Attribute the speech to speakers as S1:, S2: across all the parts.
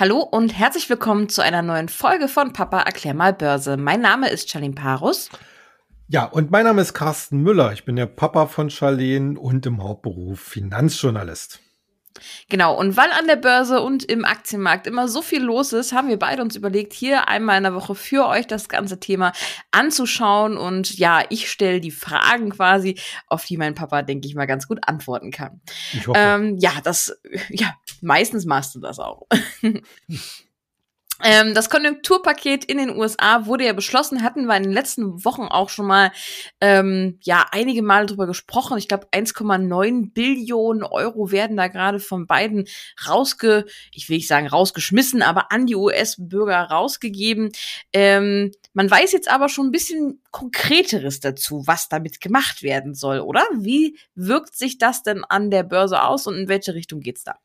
S1: Hallo und herzlich willkommen zu einer neuen Folge von Papa erklär mal Börse. Mein Name ist Charlene Parus.
S2: Ja, und mein Name ist Carsten Müller. Ich bin der Papa von Charlene und im Hauptberuf Finanzjournalist.
S1: Genau, und weil an der Börse und im Aktienmarkt immer so viel los ist, haben wir beide uns überlegt, hier einmal in der Woche für euch das ganze Thema anzuschauen. Und ja, ich stelle die Fragen quasi, auf die mein Papa, denke ich mal, ganz gut antworten kann. Ich hoffe. Ähm, ja, das, ja, meistens machst du das auch. Ähm, das Konjunkturpaket in den USA wurde ja beschlossen, hatten wir in den letzten Wochen auch schon mal ähm, ja einige Male drüber gesprochen. Ich glaube 1,9 Billionen Euro werden da gerade von beiden rausge, ich will nicht sagen rausgeschmissen, aber an die US-Bürger rausgegeben. Ähm, man weiß jetzt aber schon ein bisschen konkreteres dazu, was damit gemacht werden soll, oder? Wie wirkt sich das denn an der Börse aus und in welche Richtung geht's da?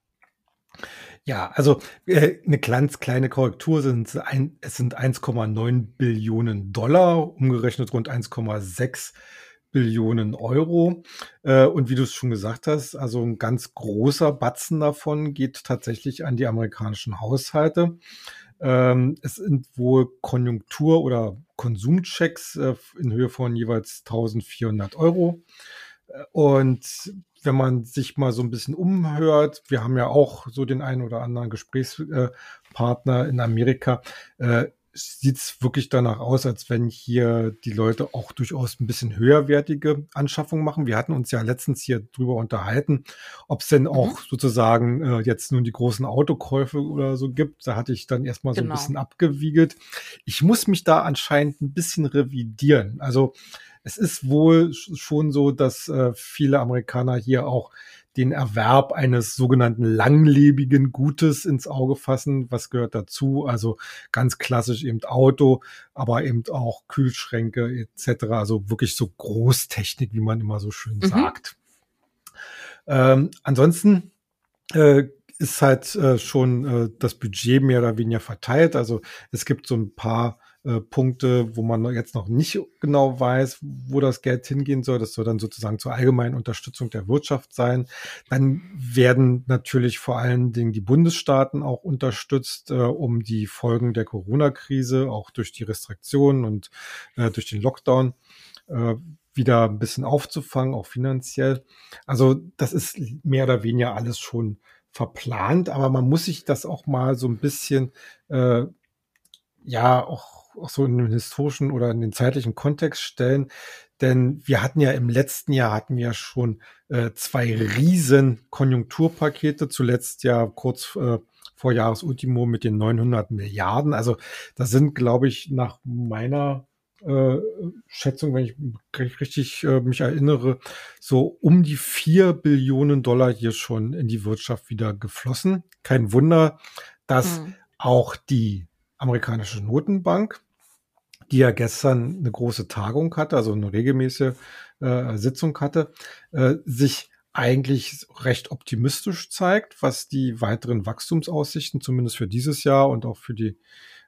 S2: Ja, also äh, eine ganz kleine Korrektur sind ein, es sind 1,9 Billionen Dollar, umgerechnet rund 1,6 Billionen Euro. Äh, und wie du es schon gesagt hast, also ein ganz großer Batzen davon geht tatsächlich an die amerikanischen Haushalte. Ähm, es sind wohl Konjunktur- oder Konsumchecks äh, in Höhe von jeweils 1400 Euro. Äh, und wenn man sich mal so ein bisschen umhört, wir haben ja auch so den einen oder anderen Gesprächspartner in Amerika, äh, sieht es wirklich danach aus, als wenn hier die Leute auch durchaus ein bisschen höherwertige Anschaffungen machen. Wir hatten uns ja letztens hier drüber unterhalten, ob es denn mhm. auch sozusagen äh, jetzt nun die großen Autokäufe oder so gibt. Da hatte ich dann erstmal so genau. ein bisschen abgewiegelt. Ich muss mich da anscheinend ein bisschen revidieren. Also es ist wohl schon so, dass äh, viele Amerikaner hier auch den Erwerb eines sogenannten langlebigen Gutes ins Auge fassen. Was gehört dazu? Also ganz klassisch eben Auto, aber eben auch Kühlschränke etc. Also wirklich so Großtechnik, wie man immer so schön mhm. sagt. Ähm, ansonsten äh, ist halt äh, schon äh, das Budget mehr oder weniger verteilt. Also es gibt so ein paar äh, Punkte, wo man jetzt noch nicht genau weiß, wo das Geld hingehen soll. Das soll dann sozusagen zur allgemeinen Unterstützung der Wirtschaft sein. Dann werden natürlich vor allen Dingen die Bundesstaaten auch unterstützt, äh, um die Folgen der Corona-Krise, auch durch die Restriktionen und äh, durch den Lockdown, äh, wieder ein bisschen aufzufangen, auch finanziell. Also das ist mehr oder weniger alles schon verplant, aber man muss sich das auch mal so ein bisschen, äh, ja, auch auch so in den historischen oder in den zeitlichen Kontext stellen. Denn wir hatten ja im letzten Jahr hatten wir schon äh, zwei riesen Konjunkturpakete, zuletzt ja kurz äh, vor Jahresultimo mit den 900 Milliarden. Also da sind, glaube ich, nach meiner äh, Schätzung, wenn ich richtig äh, mich erinnere, so um die vier Billionen Dollar hier schon in die Wirtschaft wieder geflossen. Kein Wunder, dass mhm. auch die amerikanische Notenbank die ja gestern eine große Tagung hatte, also eine regelmäßige äh, Sitzung hatte, äh, sich eigentlich recht optimistisch zeigt, was die weiteren Wachstumsaussichten zumindest für dieses Jahr und auch für die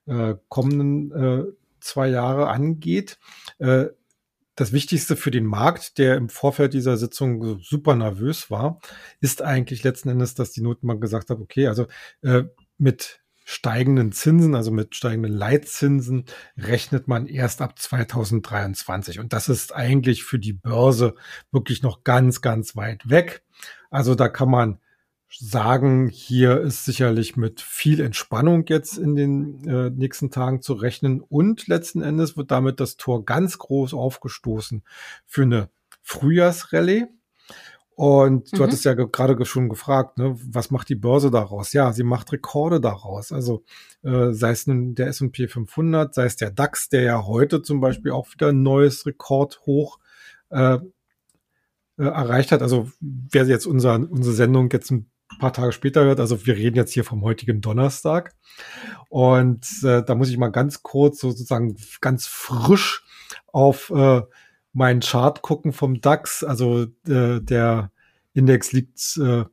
S2: äh, kommenden äh, zwei Jahre angeht. Äh, das Wichtigste für den Markt, der im Vorfeld dieser Sitzung super nervös war, ist eigentlich letzten Endes, dass die Notenbank gesagt hat, okay, also äh, mit steigenden Zinsen, also mit steigenden Leitzinsen, rechnet man erst ab 2023. Und das ist eigentlich für die Börse wirklich noch ganz, ganz weit weg. Also da kann man sagen, hier ist sicherlich mit viel Entspannung jetzt in den äh, nächsten Tagen zu rechnen. Und letzten Endes wird damit das Tor ganz groß aufgestoßen für eine Frühjahrsrallye. Und du mhm. hattest ja gerade schon gefragt, ne, was macht die Börse daraus? Ja, sie macht Rekorde daraus. Also äh, sei es nun der S&P 500, sei es der DAX, der ja heute zum Beispiel auch wieder ein neues Rekordhoch äh, äh, erreicht hat. Also wer jetzt unser, unsere Sendung jetzt ein paar Tage später hört, also wir reden jetzt hier vom heutigen Donnerstag. Und äh, da muss ich mal ganz kurz sozusagen ganz frisch auf äh, meinen Chart gucken vom DAX. Also äh, der Index liegt äh,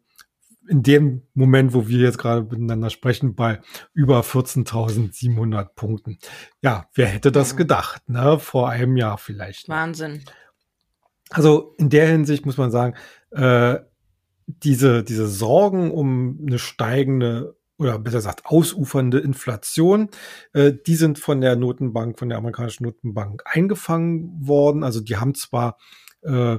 S2: in dem Moment, wo wir jetzt gerade miteinander sprechen, bei über 14.700 Punkten. Ja, wer hätte das gedacht, ne? Vor einem Jahr vielleicht.
S1: Wahnsinn.
S2: Also in der Hinsicht muss man sagen, äh, diese, diese Sorgen um eine steigende oder besser gesagt ausufernde Inflation. Äh, die sind von der Notenbank, von der amerikanischen Notenbank eingefangen worden. Also die haben zwar äh,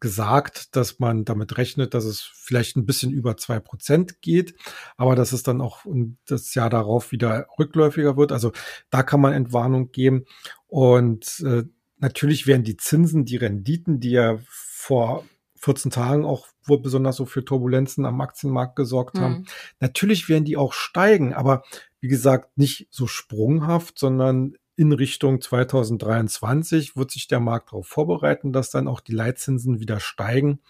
S2: gesagt, dass man damit rechnet, dass es vielleicht ein bisschen über zwei Prozent geht, aber dass es dann auch das Jahr darauf wieder rückläufiger wird. Also da kann man Entwarnung geben. Und äh, natürlich werden die Zinsen, die Renditen, die ja vor 14 Tagen auch wohl besonders so für Turbulenzen am Aktienmarkt gesorgt mhm. haben. Natürlich werden die auch steigen, aber wie gesagt, nicht so sprunghaft, sondern in Richtung 2023 wird sich der Markt darauf vorbereiten, dass dann auch die Leitzinsen wieder steigen.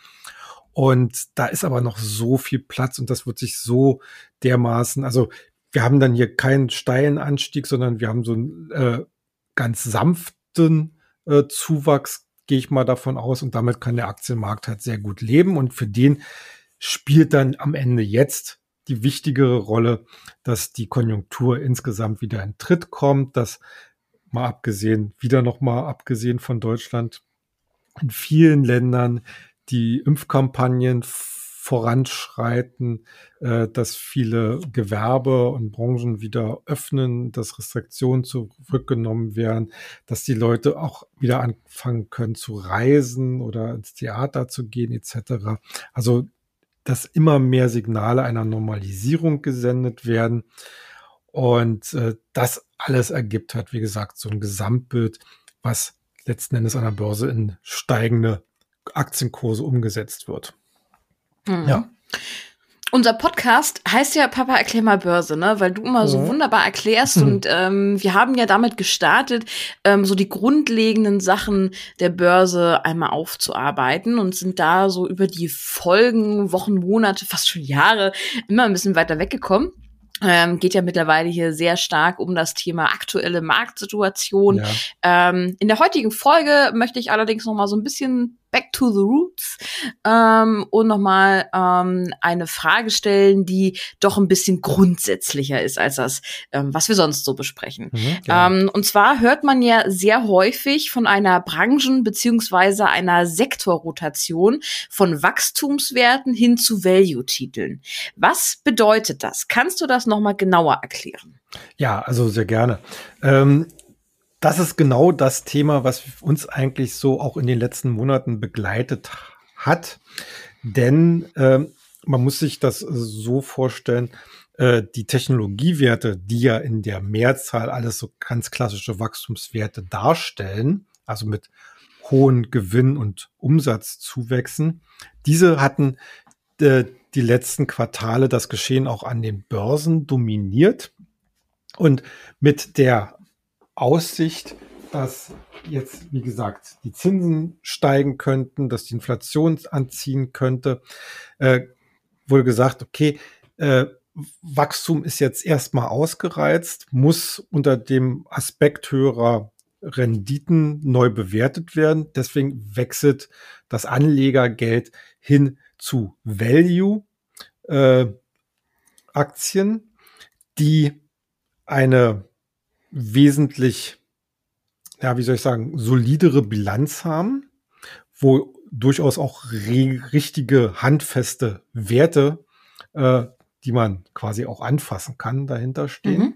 S2: Und da ist aber noch so viel Platz und das wird sich so dermaßen, also wir haben dann hier keinen steilen Anstieg, sondern wir haben so einen äh, ganz sanften äh, Zuwachs gehe ich mal davon aus. Und damit kann der Aktienmarkt halt sehr gut leben. Und für den spielt dann am Ende jetzt die wichtigere Rolle, dass die Konjunktur insgesamt wieder in Tritt kommt, dass mal abgesehen, wieder noch mal abgesehen von Deutschland, in vielen Ländern die Impfkampagnen voranschreiten, äh, dass viele Gewerbe und Branchen wieder öffnen, dass Restriktionen zurückgenommen werden, dass die Leute auch wieder anfangen können zu reisen oder ins Theater zu gehen etc. Also dass immer mehr Signale einer Normalisierung gesendet werden. Und äh, das alles ergibt hat, wie gesagt, so ein Gesamtbild, was letzten Endes an der Börse in steigende Aktienkurse umgesetzt wird.
S1: Mhm. Ja. Unser Podcast heißt ja Papa erklär mal Börse, ne? Weil du immer so wunderbar erklärst mhm. und ähm, wir haben ja damit gestartet, ähm, so die grundlegenden Sachen der Börse einmal aufzuarbeiten und sind da so über die Folgen, Wochen, Monate, fast schon Jahre immer ein bisschen weiter weggekommen. Ähm, geht ja mittlerweile hier sehr stark um das Thema aktuelle Marktsituation. Ja. Ähm, in der heutigen Folge möchte ich allerdings noch mal so ein bisschen back to the roots ähm, und nochmal ähm, eine Frage stellen, die doch ein bisschen grundsätzlicher ist als das, ähm, was wir sonst so besprechen. Mhm, ähm, und zwar hört man ja sehr häufig von einer Branchen- beziehungsweise einer Sektorrotation von Wachstumswerten hin zu Value-Titeln. Was bedeutet das? Kannst du das nochmal genauer erklären?
S2: Ja, also sehr gerne. Ähm, das ist genau das Thema, was uns eigentlich so auch in den letzten Monaten begleitet hat. Denn äh, man muss sich das so vorstellen, äh, die Technologiewerte, die ja in der Mehrzahl alles so ganz klassische Wachstumswerte darstellen, also mit hohen Gewinn- und Umsatzzuwächsen, diese hatten äh, die letzten Quartale das Geschehen auch an den Börsen dominiert. Und mit der Aussicht, dass jetzt, wie gesagt, die Zinsen steigen könnten, dass die Inflation anziehen könnte, äh, wurde gesagt, okay, äh, Wachstum ist jetzt erstmal ausgereizt, muss unter dem Aspekt höherer Renditen neu bewertet werden. Deswegen wechselt das Anlegergeld hin zu Value äh, die eine wesentlich, ja, wie soll ich sagen, solidere Bilanz haben, wo durchaus auch richtige, handfeste Werte, äh, die man quasi auch anfassen kann, dahinter stehen. Mhm.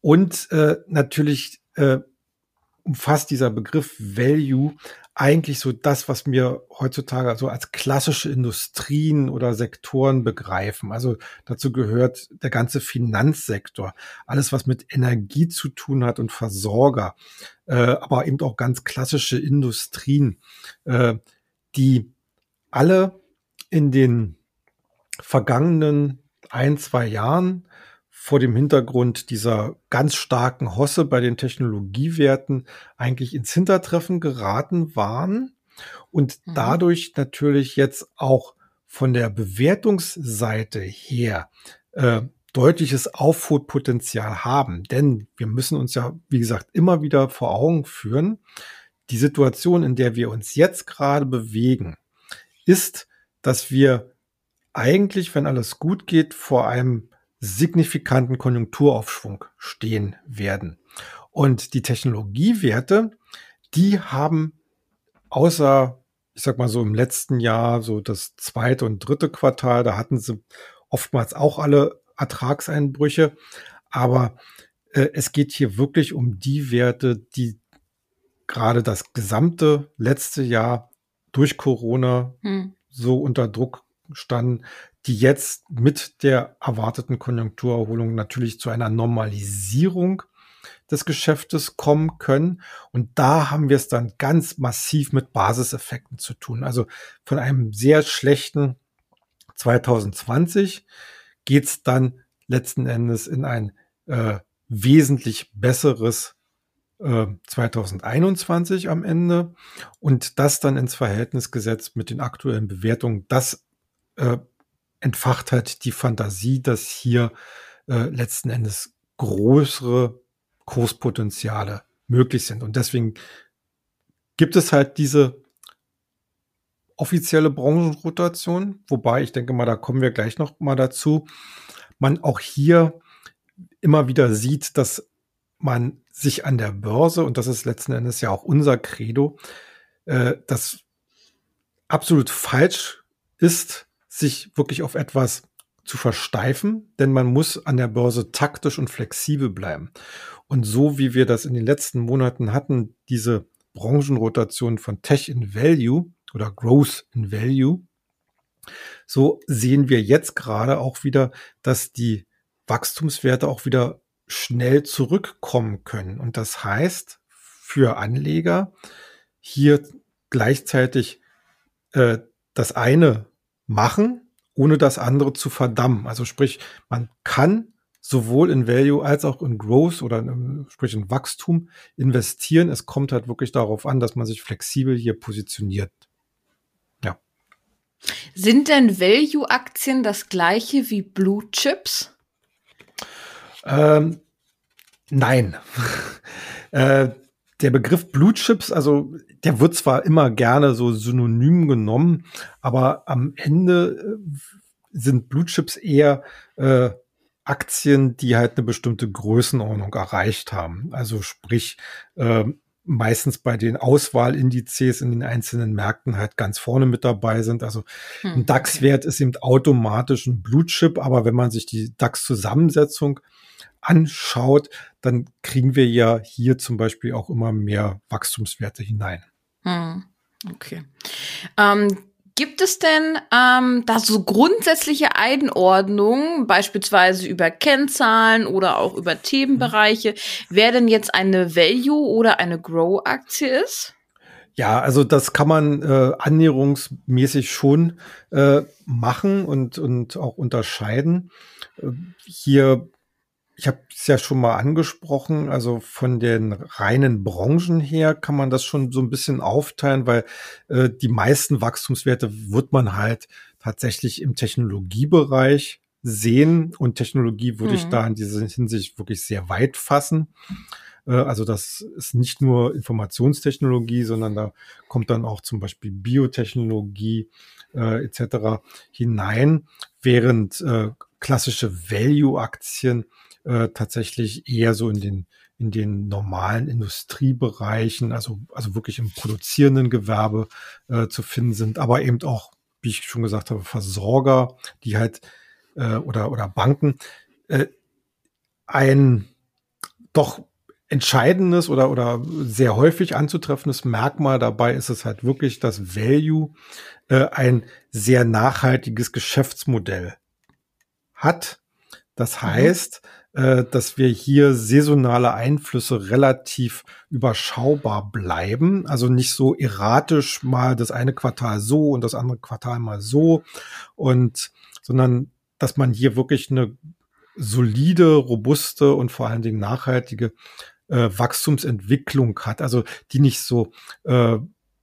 S2: Und äh, natürlich äh, umfasst dieser Begriff Value eigentlich so das, was wir heutzutage so als klassische Industrien oder Sektoren begreifen. Also dazu gehört der ganze Finanzsektor, alles, was mit Energie zu tun hat und Versorger, äh, aber eben auch ganz klassische Industrien, äh, die alle in den vergangenen ein, zwei Jahren vor dem Hintergrund dieser ganz starken Hosse bei den Technologiewerten eigentlich ins Hintertreffen geraten waren und mhm. dadurch natürlich jetzt auch von der Bewertungsseite her äh, deutliches Aufholpotenzial haben. Denn wir müssen uns ja, wie gesagt, immer wieder vor Augen führen, die Situation, in der wir uns jetzt gerade bewegen, ist, dass wir eigentlich, wenn alles gut geht, vor einem signifikanten Konjunkturaufschwung stehen werden. Und die Technologiewerte, die haben außer, ich sag mal so im letzten Jahr, so das zweite und dritte Quartal, da hatten sie oftmals auch alle Ertragseinbrüche. Aber äh, es geht hier wirklich um die Werte, die gerade das gesamte letzte Jahr durch Corona hm. so unter Druck standen, die jetzt mit der erwarteten Konjunkturerholung natürlich zu einer Normalisierung des Geschäftes kommen können. Und da haben wir es dann ganz massiv mit Basiseffekten zu tun. Also von einem sehr schlechten 2020 geht es dann letzten Endes in ein äh, wesentlich besseres äh, 2021 am Ende und das dann ins Verhältnis gesetzt mit den aktuellen Bewertungen. Das äh, entfacht halt die Fantasie, dass hier äh, letzten Endes größere Kurspotenziale möglich sind. Und deswegen gibt es halt diese offizielle Branchenrotation, wobei ich denke mal, da kommen wir gleich noch mal dazu, man auch hier immer wieder sieht, dass man sich an der Börse, und das ist letzten Endes ja auch unser Credo, äh, das absolut falsch ist, sich wirklich auf etwas zu versteifen, denn man muss an der Börse taktisch und flexibel bleiben. Und so wie wir das in den letzten Monaten hatten, diese Branchenrotation von Tech in Value oder Growth in Value, so sehen wir jetzt gerade auch wieder, dass die Wachstumswerte auch wieder schnell zurückkommen können. Und das heißt für Anleger hier gleichzeitig äh, das eine machen, ohne das andere zu verdammen. Also sprich, man kann sowohl in Value als auch in Growth oder in, sprich in Wachstum investieren. Es kommt halt wirklich darauf an, dass man sich flexibel hier positioniert. Ja.
S1: Sind denn Value-Aktien das gleiche wie Blue Chips?
S2: Ähm, nein. äh, der Begriff Blue Chips, also der wird zwar immer gerne so synonym genommen, aber am Ende äh, sind Blue Chips eher äh, Aktien, die halt eine bestimmte Größenordnung erreicht haben. Also sprich, äh, meistens bei den Auswahlindizes in den einzelnen Märkten halt ganz vorne mit dabei sind. Also hm, ein DAX-Wert ist eben automatisch ein Blue Chip, aber wenn man sich die DAX-Zusammensetzung anschaut, dann kriegen wir ja hier zum Beispiel auch immer mehr Wachstumswerte hinein.
S1: Hm, okay. Ähm, Gibt es denn ähm, da so grundsätzliche Einordnungen, beispielsweise über Kennzahlen oder auch über Themenbereiche, wer denn jetzt eine Value oder eine Grow-Aktie ist?
S2: Ja, also das kann man äh, annäherungsmäßig schon äh, machen und, und auch unterscheiden. Äh, hier ich habe es ja schon mal angesprochen, also von den reinen Branchen her kann man das schon so ein bisschen aufteilen, weil äh, die meisten Wachstumswerte wird man halt tatsächlich im Technologiebereich sehen und Technologie würde mhm. ich da in dieser Hinsicht wirklich sehr weit fassen. Äh, also das ist nicht nur Informationstechnologie, sondern da kommt dann auch zum Beispiel Biotechnologie äh, etc. hinein, während äh, klassische Value-Aktien äh, tatsächlich eher so in den in den normalen Industriebereichen, also also wirklich im produzierenden Gewerbe äh, zu finden sind, aber eben auch, wie ich schon gesagt habe, Versorger, die halt äh, oder oder Banken äh, ein doch entscheidendes oder oder sehr häufig anzutreffendes Merkmal dabei ist es halt wirklich, dass Value äh, ein sehr nachhaltiges Geschäftsmodell hat. Das mhm. heißt, mhm äh, dass wir hier saisonale Einflüsse relativ überschaubar bleiben. Also nicht so erratisch mal das eine Quartal so und das andere Quartal mal so und, sondern dass man hier wirklich eine solide, robuste und vor allen Dingen nachhaltige äh, Wachstumsentwicklung hat. Also die nicht so äh,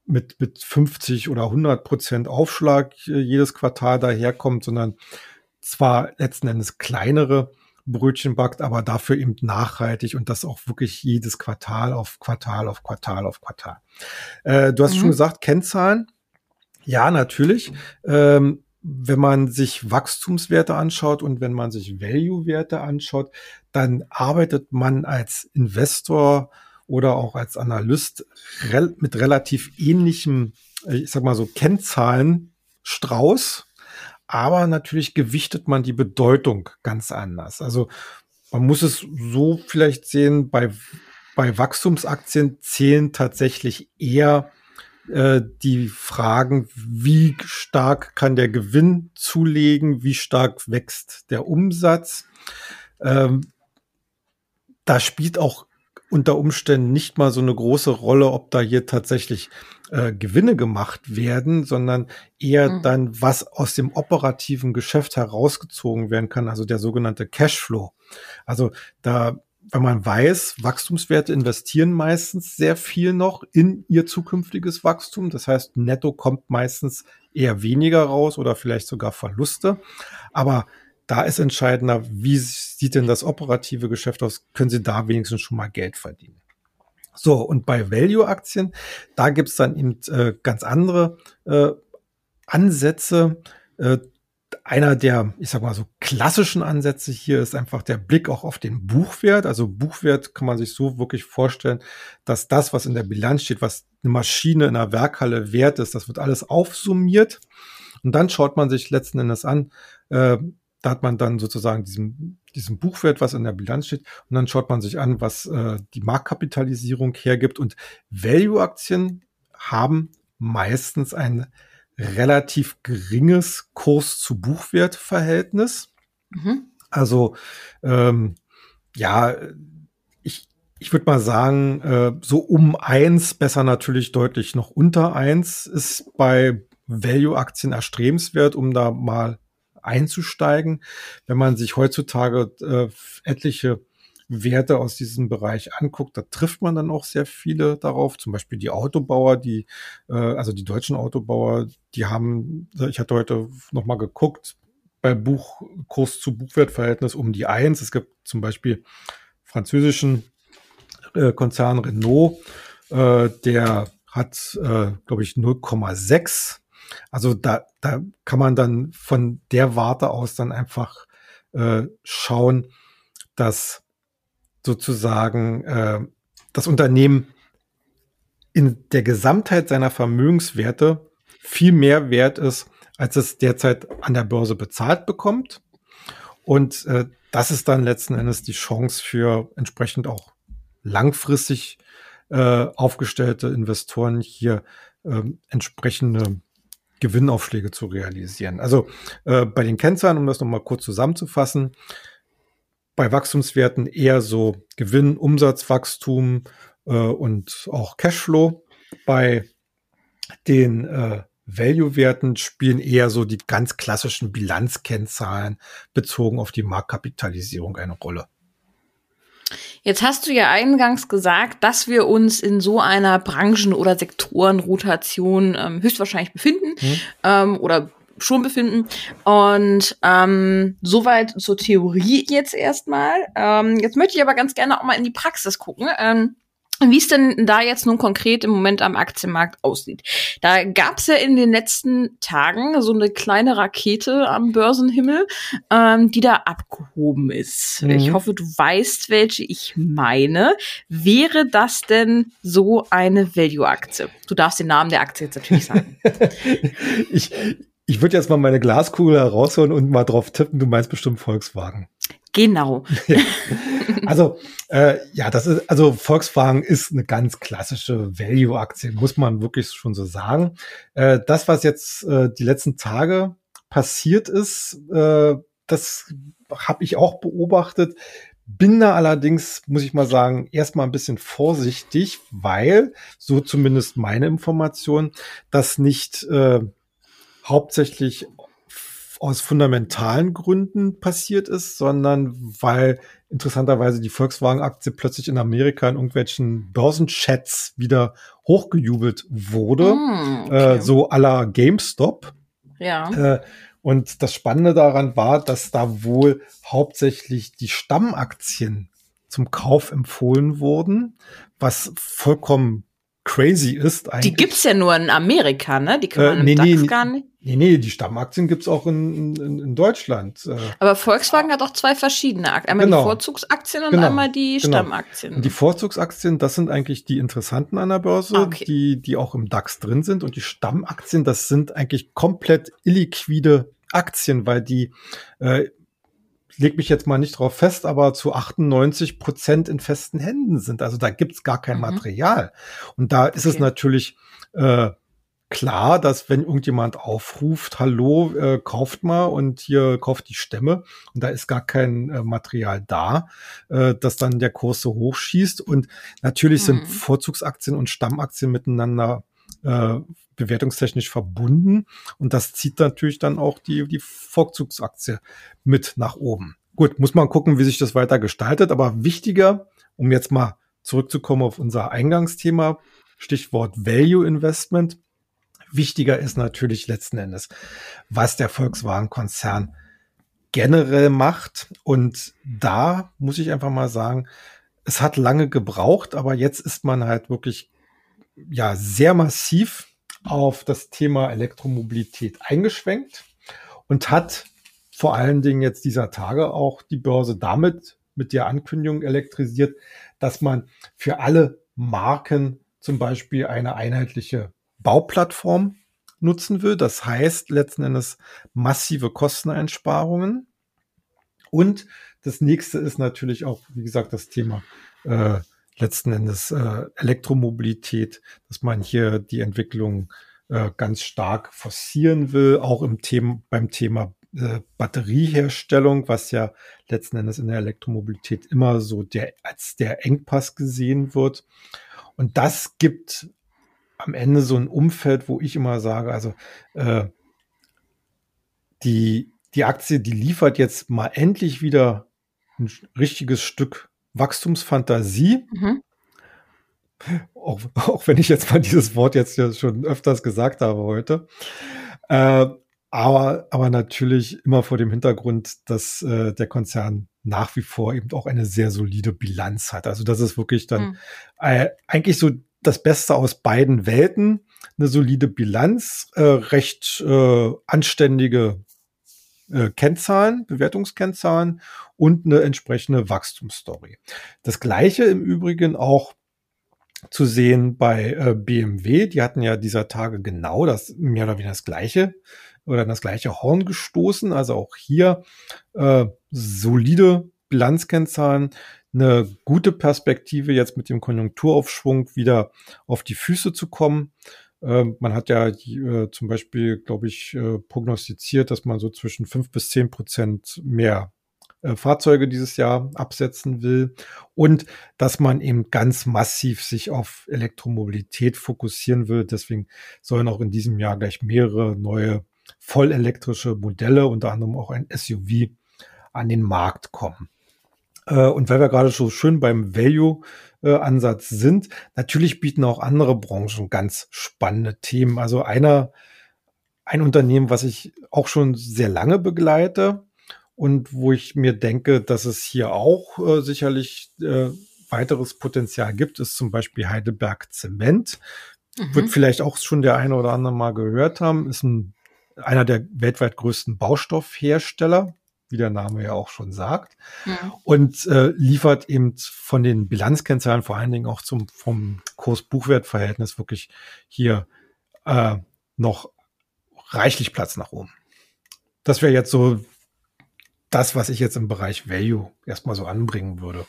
S2: mit, mit 50 oder 100 Prozent Aufschlag äh, jedes Quartal daherkommt, sondern zwar letzten Endes kleinere Brötchen backt, aber dafür eben nachhaltig und das auch wirklich jedes Quartal auf Quartal auf Quartal auf Quartal. Äh, du hast mhm. schon gesagt, Kennzahlen. Ja, natürlich. Ähm, wenn man sich Wachstumswerte anschaut und wenn man sich Value-Werte anschaut, dann arbeitet man als Investor oder auch als Analyst mit relativ ähnlichem, ich sag mal so Kennzahlen Strauß aber natürlich gewichtet man die Bedeutung ganz anders. Also man muss es so vielleicht sehen, bei, bei Wachstumsaktien zählen tatsächlich eher äh, die Fragen, wie stark kann der Gewinn zulegen, wie stark wächst der Umsatz. Ähm, da spielt auch unter Umständen nicht mal so eine große Rolle, ob da hier tatsächlich äh, Gewinne gemacht werden, sondern eher mhm. dann, was aus dem operativen Geschäft herausgezogen werden kann, also der sogenannte Cashflow. Also da, wenn man weiß, Wachstumswerte investieren meistens sehr viel noch in ihr zukünftiges Wachstum. Das heißt, netto kommt meistens eher weniger raus oder vielleicht sogar Verluste. Aber da ist entscheidender, wie sieht denn das operative Geschäft aus? Können Sie da wenigstens schon mal Geld verdienen? So, und bei Value-Aktien, da gibt's dann eben äh, ganz andere äh, Ansätze. Äh, einer der, ich sag mal so klassischen Ansätze hier ist einfach der Blick auch auf den Buchwert. Also Buchwert kann man sich so wirklich vorstellen, dass das, was in der Bilanz steht, was eine Maschine in einer Werkhalle wert ist, das wird alles aufsummiert. Und dann schaut man sich letzten Endes an, äh, da hat man dann sozusagen diesen, diesen Buchwert, was in der Bilanz steht, und dann schaut man sich an, was äh, die Marktkapitalisierung hergibt. Und Value-Aktien haben meistens ein relativ geringes Kurs-zu-Buchwert-Verhältnis. Mhm. Also ähm, ja, ich, ich würde mal sagen, äh, so um eins, besser natürlich deutlich noch unter eins, ist bei Value-Aktien erstrebenswert, um da mal einzusteigen. Wenn man sich heutzutage äh, etliche Werte aus diesem Bereich anguckt, da trifft man dann auch sehr viele darauf. Zum Beispiel die Autobauer, die, äh, also die deutschen Autobauer, die haben, ich hatte heute noch mal geguckt, bei Buchkurs zu Buchwertverhältnis um die eins. Es gibt zum Beispiel französischen äh, Konzern Renault, äh, der hat, äh, glaube ich, 0,6 also da, da kann man dann von der Warte aus dann einfach äh, schauen, dass sozusagen äh, das Unternehmen in der Gesamtheit seiner Vermögenswerte viel mehr wert ist, als es derzeit an der Börse bezahlt bekommt. Und äh, das ist dann letzten Endes die Chance für entsprechend auch langfristig äh, aufgestellte Investoren hier äh, entsprechende Gewinnaufschläge zu realisieren. Also äh, bei den Kennzahlen, um das nochmal kurz zusammenzufassen, bei Wachstumswerten eher so Gewinn, Umsatzwachstum äh, und auch Cashflow. Bei den äh, Value-Werten spielen eher so die ganz klassischen Bilanzkennzahlen bezogen auf die Marktkapitalisierung eine Rolle.
S1: Jetzt hast du ja eingangs gesagt, dass wir uns in so einer Branchen- oder Sektorenrotation ähm, höchstwahrscheinlich befinden mhm. ähm, oder schon befinden. Und ähm, soweit zur Theorie jetzt erstmal. Ähm, jetzt möchte ich aber ganz gerne auch mal in die Praxis gucken. Ähm, wie es denn da jetzt nun konkret im Moment am Aktienmarkt aussieht. Da gab es ja in den letzten Tagen so eine kleine Rakete am Börsenhimmel, ähm, die da abgehoben ist. Mhm. Ich hoffe, du weißt, welche ich meine. Wäre das denn so eine Value-Aktie? Du darfst den Namen der Aktie jetzt natürlich sagen.
S2: ich ich würde jetzt mal meine Glaskugel herausholen und mal drauf tippen. Du meinst bestimmt Volkswagen.
S1: Genau.
S2: Ja. Also äh, ja, das ist also Volkswagen ist eine ganz klassische Value-Aktie, muss man wirklich schon so sagen. Äh, das, was jetzt äh, die letzten Tage passiert ist, äh, das habe ich auch beobachtet. Bin da allerdings, muss ich mal sagen, erstmal ein bisschen vorsichtig, weil, so zumindest meine Information, das nicht äh, hauptsächlich aus fundamentalen Gründen passiert ist, sondern weil interessanterweise die Volkswagen-Aktie plötzlich in Amerika in irgendwelchen Börsenchats wieder hochgejubelt wurde, mm, okay. äh, so aller GameStop.
S1: Ja.
S2: Äh, und das Spannende daran war, dass da wohl hauptsächlich die Stammaktien zum Kauf empfohlen wurden, was vollkommen crazy ist
S1: eigentlich. Die gibt's ja nur in Amerika, ne? Die kann man äh, nee, im DAX
S2: nee,
S1: gar nicht.
S2: Nee, nee, die Stammaktien gibt's auch in, in, in Deutschland. Äh.
S1: Aber Volkswagen hat auch zwei verschiedene Aktien. Einmal genau. die Vorzugsaktien und genau. einmal die genau. Stammaktien.
S2: Und die Vorzugsaktien, das sind eigentlich die interessanten an der Börse, okay. die, die auch im DAX drin sind. Und die Stammaktien, das sind eigentlich komplett illiquide Aktien, weil die äh, leg mich jetzt mal nicht drauf fest, aber zu 98 Prozent in festen Händen sind. Also da gibt's gar kein mhm. Material. Und da ist okay. es natürlich äh, klar, dass wenn irgendjemand aufruft, hallo, äh, kauft mal und hier kauft die Stämme und da ist gar kein äh, Material da, äh, dass dann der Kurs so hochschießt. Und natürlich mhm. sind Vorzugsaktien und Stammaktien miteinander äh, bewertungstechnisch verbunden und das zieht natürlich dann auch die, die Vorzugsaktie mit nach oben. Gut, muss man gucken, wie sich das weiter gestaltet, aber wichtiger, um jetzt mal zurückzukommen auf unser Eingangsthema, Stichwort Value Investment. Wichtiger ist natürlich letzten Endes, was der Volkswagen-Konzern generell macht. Und da muss ich einfach mal sagen, es hat lange gebraucht, aber jetzt ist man halt wirklich ja sehr massiv auf das Thema Elektromobilität eingeschwenkt und hat vor allen Dingen jetzt dieser Tage auch die Börse damit mit der Ankündigung elektrisiert, dass man für alle Marken zum Beispiel eine einheitliche Bauplattform nutzen will. Das heißt letzten Endes massive Kosteneinsparungen. Und das nächste ist natürlich auch, wie gesagt, das Thema äh, letzten Endes äh, Elektromobilität, dass man hier die Entwicklung äh, ganz stark forcieren will, auch im Thema, beim Thema äh, Batterieherstellung, was ja letzten Endes in der Elektromobilität immer so der, als der Engpass gesehen wird. Und das gibt am Ende so ein Umfeld, wo ich immer sage, also äh, die, die Aktie, die liefert jetzt mal endlich wieder ein richtiges Stück Wachstumsfantasie. Mhm. Auch, auch wenn ich jetzt mal dieses Wort jetzt ja schon öfters gesagt habe heute. Äh, aber, aber natürlich immer vor dem Hintergrund, dass äh, der Konzern nach wie vor eben auch eine sehr solide Bilanz hat. Also das ist wirklich dann mhm. äh, eigentlich so das Beste aus beiden Welten. Eine solide Bilanz, äh, recht äh, anständige äh, Kennzahlen, Bewertungskennzahlen und eine entsprechende Wachstumsstory. Das gleiche im Übrigen auch zu sehen bei äh, BMW. Die hatten ja dieser Tage genau das, mehr oder weniger das gleiche oder das gleiche Horn gestoßen. Also auch hier äh, solide Bilanzkennzahlen, eine gute Perspektive jetzt mit dem Konjunkturaufschwung wieder auf die Füße zu kommen. Ähm, man hat ja äh, zum Beispiel, glaube ich, äh, prognostiziert, dass man so zwischen fünf bis zehn Prozent mehr äh, Fahrzeuge dieses Jahr absetzen will und dass man eben ganz massiv sich auf Elektromobilität fokussieren will. Deswegen sollen auch in diesem Jahr gleich mehrere neue vollelektrische Modelle, unter anderem auch ein SUV, an den Markt kommen. Und weil wir gerade so schön beim Value-Ansatz sind, natürlich bieten auch andere Branchen ganz spannende Themen. Also einer, ein Unternehmen, was ich auch schon sehr lange begleite und wo ich mir denke, dass es hier auch äh, sicherlich äh, weiteres Potenzial gibt, ist zum Beispiel Heidelberg Zement. Mhm. Wird vielleicht auch schon der eine oder andere mal gehört haben, ist ein, einer der weltweit größten Baustoffhersteller wie der Name ja auch schon sagt. Ja. Und äh, liefert eben von den Bilanzkennzahlen vor allen Dingen auch zum, vom Kurs-Buchwert-Verhältnis wirklich hier äh, noch reichlich Platz nach oben. Das wäre jetzt so das, was ich jetzt im Bereich Value erstmal so anbringen würde.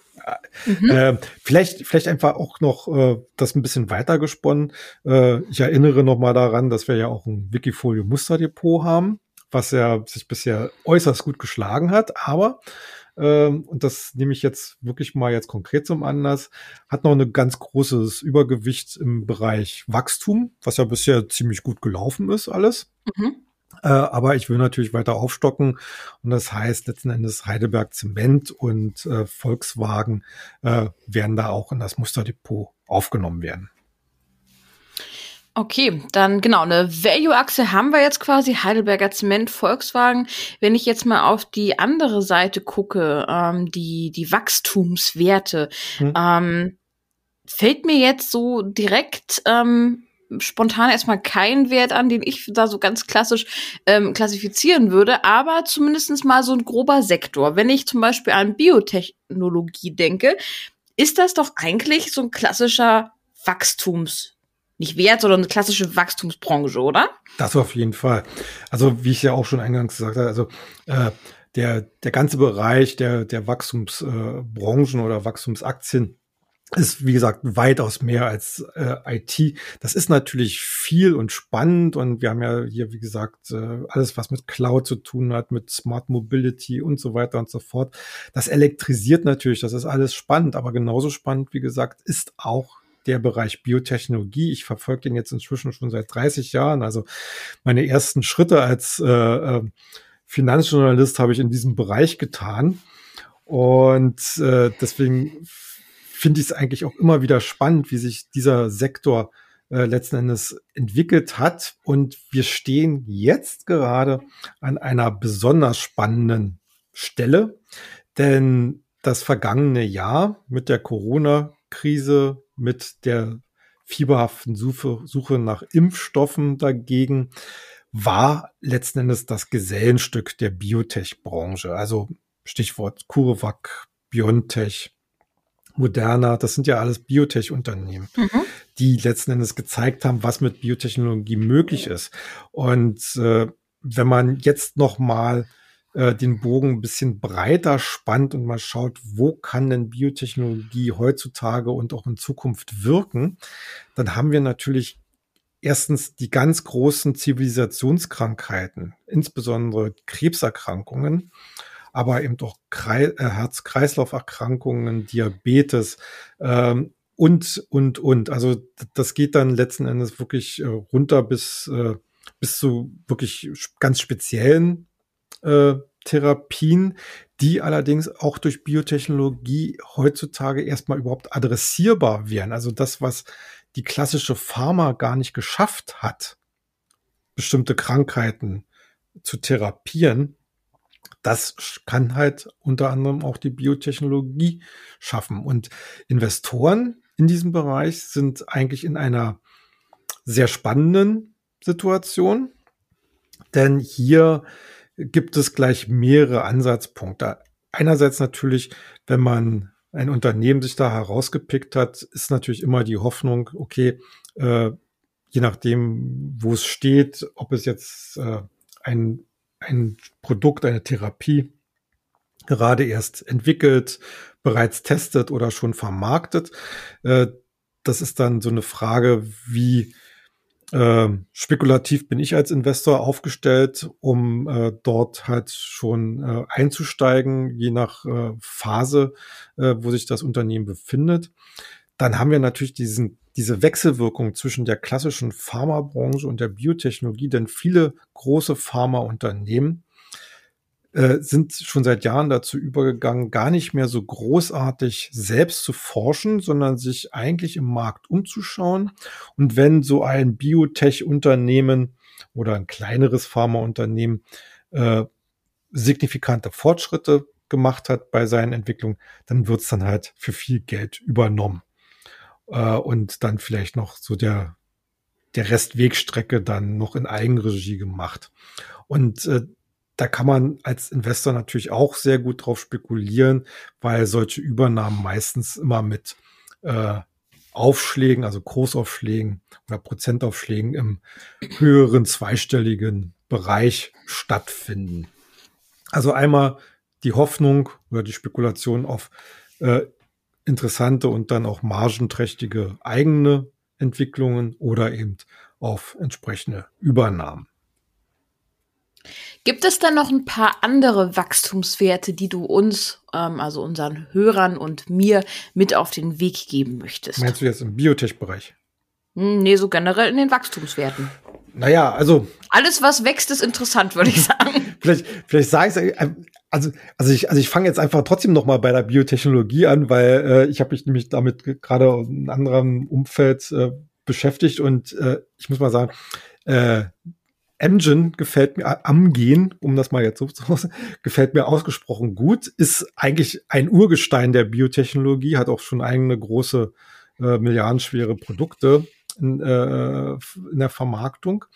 S2: Mhm. Äh, vielleicht, vielleicht einfach auch noch äh, das ein bisschen weiter gesponnen. Äh, ich erinnere noch mal daran, dass wir ja auch ein Wikifolio Musterdepot haben was ja sich bisher äußerst gut geschlagen hat. Aber, ähm, und das nehme ich jetzt wirklich mal jetzt konkret zum Anlass, hat noch ein ganz großes Übergewicht im Bereich Wachstum, was ja bisher ziemlich gut gelaufen ist, alles. Mhm. Äh, aber ich will natürlich weiter aufstocken. Und das heißt letzten Endes Heidelberg Zement und äh, Volkswagen äh, werden da auch in das Musterdepot aufgenommen werden.
S1: Okay, dann genau, eine Value-Achse haben wir jetzt quasi, Heidelberger Zement, Volkswagen. Wenn ich jetzt mal auf die andere Seite gucke, ähm, die, die Wachstumswerte, hm. ähm, fällt mir jetzt so direkt ähm, spontan erstmal kein Wert an, den ich da so ganz klassisch ähm, klassifizieren würde, aber zumindestens mal so ein grober Sektor. Wenn ich zum Beispiel an Biotechnologie denke, ist das doch eigentlich so ein klassischer Wachstums nicht Wert, sondern eine klassische Wachstumsbranche, oder?
S2: Das auf jeden Fall. Also wie ich ja auch schon eingangs gesagt habe, also äh, der, der ganze Bereich der, der Wachstumsbranchen äh, oder Wachstumsaktien ist, wie gesagt, weitaus mehr als äh, IT. Das ist natürlich viel und spannend und wir haben ja hier, wie gesagt, äh, alles, was mit Cloud zu tun hat, mit Smart Mobility und so weiter und so fort. Das elektrisiert natürlich, das ist alles spannend, aber genauso spannend, wie gesagt, ist auch der Bereich Biotechnologie. Ich verfolge den jetzt inzwischen schon seit 30 Jahren. Also meine ersten Schritte als äh, äh, Finanzjournalist habe ich in diesem Bereich getan. Und äh, deswegen finde ich es eigentlich auch immer wieder spannend, wie sich dieser Sektor äh, letzten Endes entwickelt hat. Und wir stehen jetzt gerade an einer besonders spannenden Stelle, denn das vergangene Jahr mit der Corona-Krise, mit der fieberhaften Suche, Suche nach Impfstoffen dagegen, war letzten Endes das Gesellenstück der Biotech-Branche. Also Stichwort CureVac, BioNTech, Moderna, das sind ja alles Biotech-Unternehmen, mhm. die letzten Endes gezeigt haben, was mit Biotechnologie möglich ist. Und äh, wenn man jetzt noch mal äh, den Bogen ein bisschen breiter spannt und mal schaut, wo kann denn Biotechnologie heutzutage und auch in Zukunft wirken, dann haben wir natürlich erstens die ganz großen Zivilisationskrankheiten, insbesondere Krebserkrankungen aber eben auch äh, Herz-Kreislauf-Erkrankungen, Diabetes ähm, und, und, und. Also das geht dann letzten Endes wirklich äh, runter bis, bis zu wirklich ganz speziellen äh, Therapien, die allerdings auch durch Biotechnologie heutzutage erstmal überhaupt adressierbar wären. Also das, was die klassische Pharma gar nicht geschafft hat, bestimmte Krankheiten zu therapieren, das kann halt unter anderem auch die Biotechnologie schaffen. Und Investoren in diesem Bereich sind eigentlich in einer sehr spannenden Situation, denn hier gibt es gleich mehrere Ansatzpunkte. Einerseits natürlich, wenn man ein Unternehmen sich da herausgepickt hat, ist natürlich immer die Hoffnung, okay, äh, je nachdem, wo es steht, ob es jetzt äh, ein ein Produkt, eine Therapie gerade erst entwickelt, bereits testet oder schon vermarktet. Äh, das ist dann so eine Frage, wie äh, spekulativ bin ich als Investor aufgestellt, um äh, dort halt schon äh, einzusteigen, je nach äh, Phase, äh, wo sich das Unternehmen befindet. Dann haben wir natürlich diesen diese Wechselwirkung zwischen der klassischen Pharmabranche und der Biotechnologie, denn viele große Pharmaunternehmen äh, sind schon seit Jahren dazu übergegangen, gar nicht mehr so großartig selbst zu forschen, sondern sich eigentlich im Markt umzuschauen. Und wenn so ein Biotech-Unternehmen oder ein kleineres Pharmaunternehmen äh, signifikante Fortschritte gemacht hat bei seinen Entwicklungen, dann wird es dann halt für viel Geld übernommen äh, und dann vielleicht noch so der, der Restwegstrecke dann noch in Eigenregie gemacht. Und äh, da kann man als Investor natürlich auch sehr gut drauf spekulieren, weil solche Übernahmen meistens immer mit äh, Aufschlägen, also Großaufschlägen oder Prozentaufschlägen im höheren zweistelligen Bereich stattfinden. Also einmal die Hoffnung oder die Spekulation auf äh, interessante und dann auch margenträchtige eigene Entwicklungen oder eben auf entsprechende Übernahmen.
S1: Gibt es dann noch ein paar andere Wachstumswerte, die du uns, ähm, also unseren Hörern und mir mit auf den Weg geben möchtest?
S2: Meinst du jetzt im Biotech-Bereich?
S1: Hm, nee, so generell in den Wachstumswerten.
S2: Naja, also.
S1: Alles, was wächst, ist interessant, würde ich sagen.
S2: vielleicht, vielleicht sage ich es also, also ich, also ich fange jetzt einfach trotzdem noch mal bei der Biotechnologie an, weil äh, ich habe mich nämlich damit gerade in einem anderen Umfeld äh, beschäftigt und äh, ich muss mal sagen, äh, Engine gefällt mir, Amgen, um das mal jetzt so zu sagen, gefällt mir ausgesprochen gut, ist eigentlich ein Urgestein der Biotechnologie, hat auch schon eigene große äh, milliardenschwere Produkte in, äh, in der Vermarktung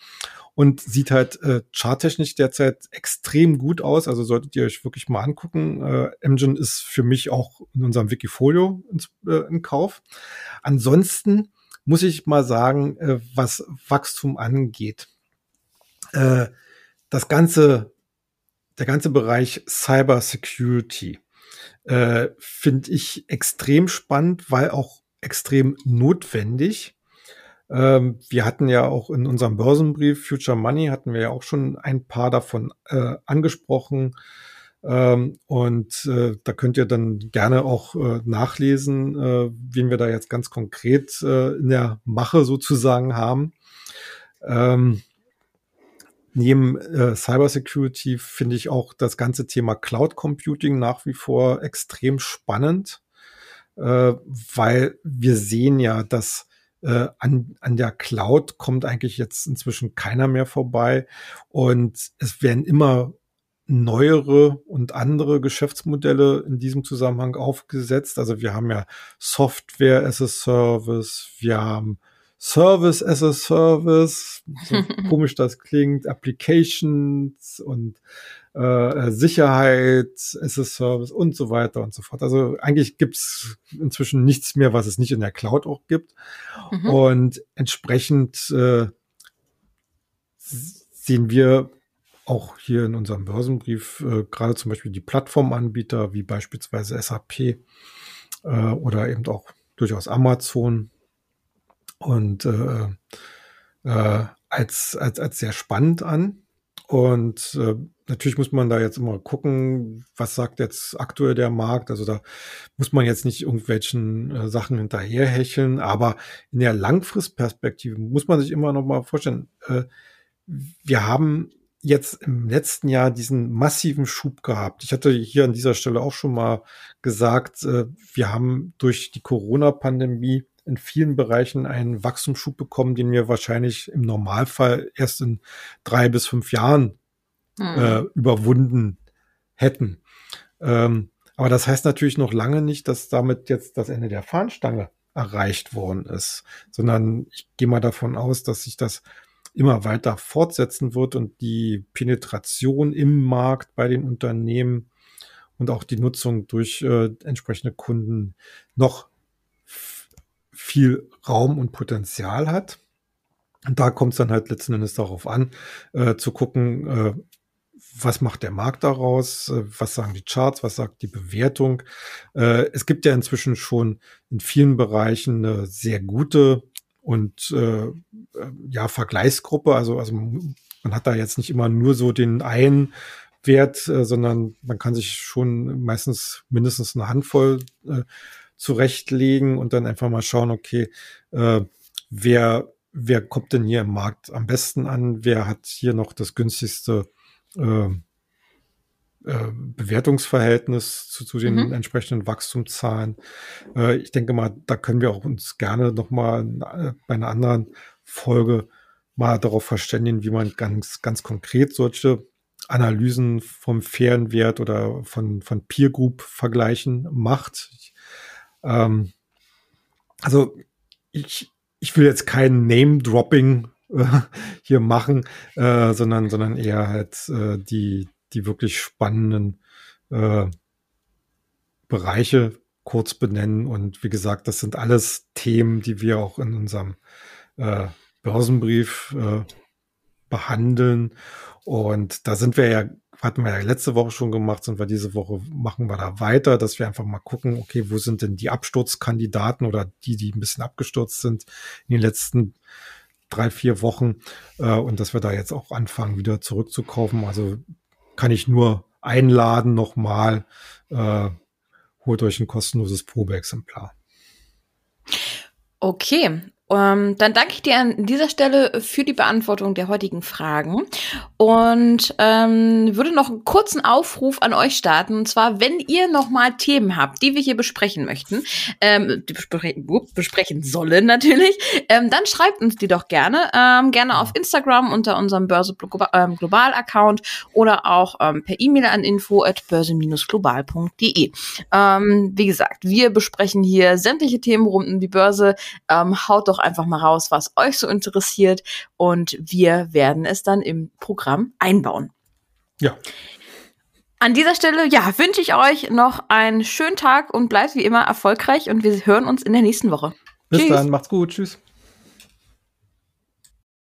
S2: und sieht halt äh, charttechnisch derzeit extrem gut aus. Also solltet ihr euch wirklich mal angucken. Äh, Engine ist für mich auch in unserem Wikifolio ins, äh, in Kauf. Ansonsten muss ich mal sagen, äh, was Wachstum angeht. Äh, das ganze, der ganze Bereich Cyber Security äh, finde ich extrem spannend, weil auch extrem notwendig. Ähm, wir hatten ja auch in unserem Börsenbrief Future Money hatten wir ja auch schon ein paar davon äh, angesprochen. Ähm, und äh, da könnt ihr dann gerne auch äh, nachlesen, äh, wen wir da jetzt ganz konkret äh, in der Mache sozusagen haben. Ähm, neben äh, Cybersecurity finde ich auch das ganze Thema Cloud Computing nach wie vor extrem spannend, äh, weil wir sehen ja, dass äh, an, an der Cloud kommt eigentlich jetzt inzwischen keiner mehr vorbei und es werden immer neuere und andere Geschäftsmodelle in diesem Zusammenhang aufgesetzt. Also wir haben ja Software as a Service, wir haben Service as a Service, so komisch das klingt, Applications und äh, Sicherheit as a Service und so weiter und so fort. Also eigentlich gibt's inzwischen nichts mehr, was es nicht in der Cloud auch gibt. Mhm. Und entsprechend äh, sehen wir auch hier in unserem Börsenbrief äh, gerade zum Beispiel die Plattformanbieter wie beispielsweise SAP äh, oder eben auch durchaus Amazon und äh, äh, als, als, als sehr spannend an. Und äh, natürlich muss man da jetzt immer gucken, was sagt jetzt aktuell der Markt. Also da muss man jetzt nicht irgendwelchen äh, Sachen hinterherhecheln, aber in der Langfristperspektive muss man sich immer noch mal vorstellen, äh, wir haben jetzt im letzten Jahr diesen massiven Schub gehabt. Ich hatte hier an dieser Stelle auch schon mal gesagt, äh, wir haben durch die Corona-Pandemie in vielen Bereichen einen Wachstumsschub bekommen, den wir wahrscheinlich im Normalfall erst in drei bis fünf Jahren mhm. äh, überwunden hätten. Ähm, aber das heißt natürlich noch lange nicht, dass damit jetzt das Ende der Fahnenstange erreicht worden ist, sondern ich gehe mal davon aus, dass sich das immer weiter fortsetzen wird und die Penetration im Markt bei den Unternehmen und auch die Nutzung durch äh, entsprechende Kunden noch viel Raum und Potenzial hat. Und da kommt es dann halt letzten Endes darauf an, äh, zu gucken, äh, was macht der Markt daraus, äh, was sagen die Charts, was sagt die Bewertung. Äh, es gibt ja inzwischen schon in vielen Bereichen eine sehr gute und äh, äh ja Vergleichsgruppe. Also, also man hat da jetzt nicht immer nur so den einen Wert, sondern man kann sich schon meistens mindestens eine Handvoll zurechtlegen und dann einfach mal schauen, okay, äh, wer, wer kommt denn hier im Markt am besten an? Wer hat hier noch das günstigste äh, äh, Bewertungsverhältnis zu, zu den mhm. entsprechenden Wachstumszahlen. Äh, ich denke mal, da können wir auch uns gerne noch mal äh, bei einer anderen Folge mal darauf verständigen, wie man ganz, ganz konkret solche Analysen vom fairen Wert oder von, von Peer Group Vergleichen macht. Ich ähm, also ich, ich will jetzt kein Name-Dropping äh, hier machen, äh, sondern, sondern eher halt äh, die, die wirklich spannenden äh, Bereiche kurz benennen. Und wie gesagt, das sind alles Themen, die wir auch in unserem äh, Börsenbrief äh, behandeln. Und da sind wir ja hatten wir ja letzte Woche schon gemacht, sind wir diese Woche, machen wir da weiter, dass wir einfach mal gucken, okay, wo sind denn die Absturzkandidaten oder die, die ein bisschen abgestürzt sind in den letzten drei, vier Wochen äh, und dass wir da jetzt auch anfangen, wieder zurückzukaufen. Also kann ich nur einladen nochmal, äh, holt euch ein kostenloses Probeexemplar.
S1: Okay, ähm, dann danke ich dir an dieser Stelle für die Beantwortung der heutigen Fragen und ähm, würde noch einen kurzen Aufruf an euch starten. Und zwar, wenn ihr noch mal Themen habt, die wir hier besprechen möchten, ähm, besprechen, besprechen sollen natürlich, ähm, dann schreibt uns die doch gerne. Ähm, gerne auf Instagram unter unserem Börse ähm, Global Account oder auch ähm, per E-Mail an info at börse-global.de. Ähm, wie gesagt, wir besprechen hier sämtliche Themen rund um die Börse. Ähm, haut doch einfach mal raus, was euch so interessiert und wir werden es dann im Programm einbauen.
S2: Ja.
S1: An dieser Stelle, ja, wünsche ich euch noch einen schönen Tag und bleibt wie immer erfolgreich und wir hören uns in der nächsten Woche.
S2: Bis Tschüss. dann, macht's gut. Tschüss.